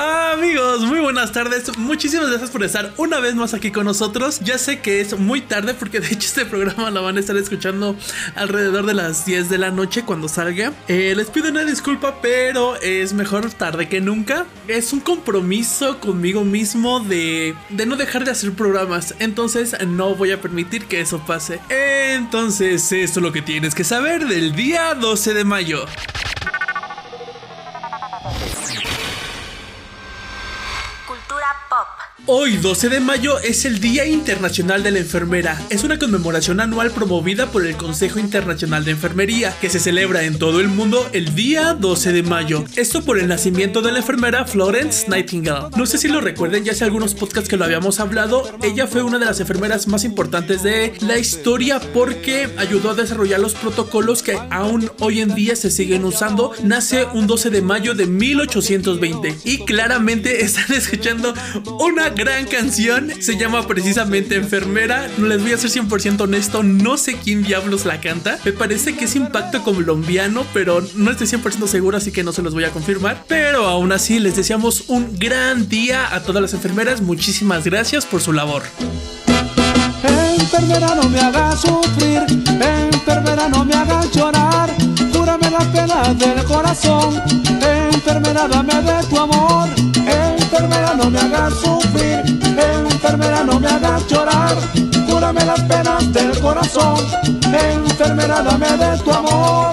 Amigos, muy buenas tardes. Muchísimas gracias por estar una vez más aquí con nosotros. Ya sé que es muy tarde porque de hecho este programa lo van a estar escuchando alrededor de las 10 de la noche cuando salga. Eh, les pido una disculpa, pero es mejor tarde que nunca. Es un compromiso conmigo mismo de, de no dejar de hacer programas. Entonces no voy a permitir que eso pase. Entonces esto es lo que tienes que saber del día 12 de mayo. Hoy, 12 de mayo, es el Día Internacional de la Enfermera. Es una conmemoración anual promovida por el Consejo Internacional de Enfermería, que se celebra en todo el mundo el día 12 de mayo. Esto por el nacimiento de la enfermera Florence Nightingale. No sé si lo recuerden, ya hace algunos podcasts que lo habíamos hablado. Ella fue una de las enfermeras más importantes de la historia porque ayudó a desarrollar los protocolos que aún hoy en día se siguen usando. Nace un 12 de mayo de 1820 y claramente están escuchando una gran canción. Se llama precisamente Enfermera. Les voy a ser 100% honesto. No sé quién diablos la canta. Me parece que es Impacto colombiano, pero no estoy 100% seguro, así que no se los voy a confirmar. Pero aún así, les deseamos un gran día a todas las enfermeras. Muchísimas gracias por su labor. Enfermera, no me haga sufrir. Enfermera, no me haga llorar. Cúrame las penas del corazón. Enfermera, dame de tu amor. Enfermera, no me hagas sufrir. Cúrame las penas del corazón. Enfermera, dame de tu amor.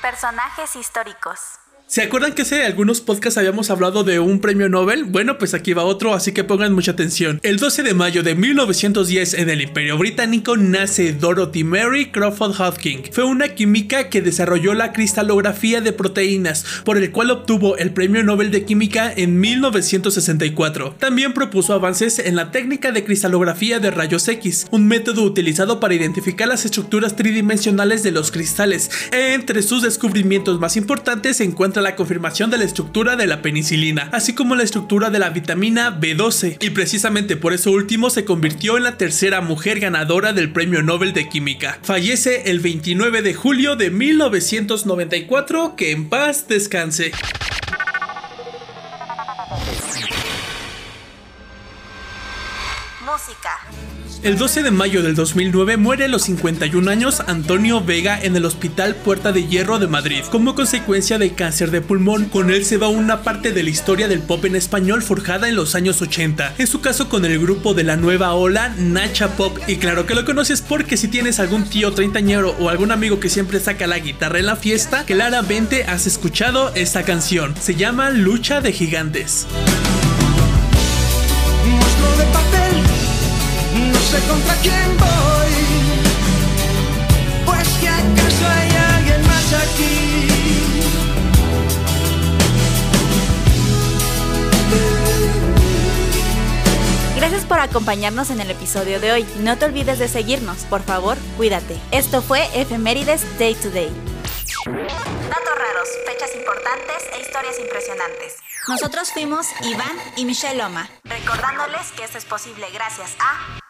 Personajes históricos. ¿Se acuerdan que hace algunos podcasts habíamos hablado de un premio Nobel? Bueno, pues aquí va otro, así que pongan mucha atención. El 12 de mayo de 1910 en el Imperio Británico nace Dorothy Mary Crawford Hodgkin. Fue una química que desarrolló la cristalografía de proteínas, por el cual obtuvo el premio Nobel de Química en 1964. También propuso avances en la técnica de cristalografía de rayos X, un método utilizado para identificar las estructuras tridimensionales de los cristales. Entre sus descubrimientos más importantes se la confirmación de la estructura de la penicilina, así como la estructura de la vitamina B12, y precisamente por eso último se convirtió en la tercera mujer ganadora del Premio Nobel de Química. Fallece el 29 de julio de 1994, que en paz descanse. Música. El 12 de mayo del 2009 muere a los 51 años Antonio Vega en el Hospital Puerta de Hierro de Madrid como consecuencia de cáncer de pulmón. Con él se va una parte de la historia del pop en español forjada en los años 80. En su caso con el grupo de la nueva ola Nacha Pop. Y claro que lo conoces porque si tienes algún tío treintañero o algún amigo que siempre saca la guitarra en la fiesta, claramente has escuchado esta canción. Se llama Lucha de Gigantes. Sé contra quién voy. Pues que acaso hay alguien más aquí. Gracias por acompañarnos en el episodio de hoy. No te olvides de seguirnos, por favor, cuídate. Esto fue Efemérides Day to Day. Datos raros, fechas importantes e historias impresionantes. Nosotros fuimos Iván y Michelle Loma, recordándoles que esto es posible gracias a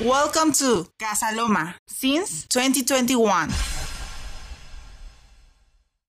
Welcome to Casa Loma since 2021.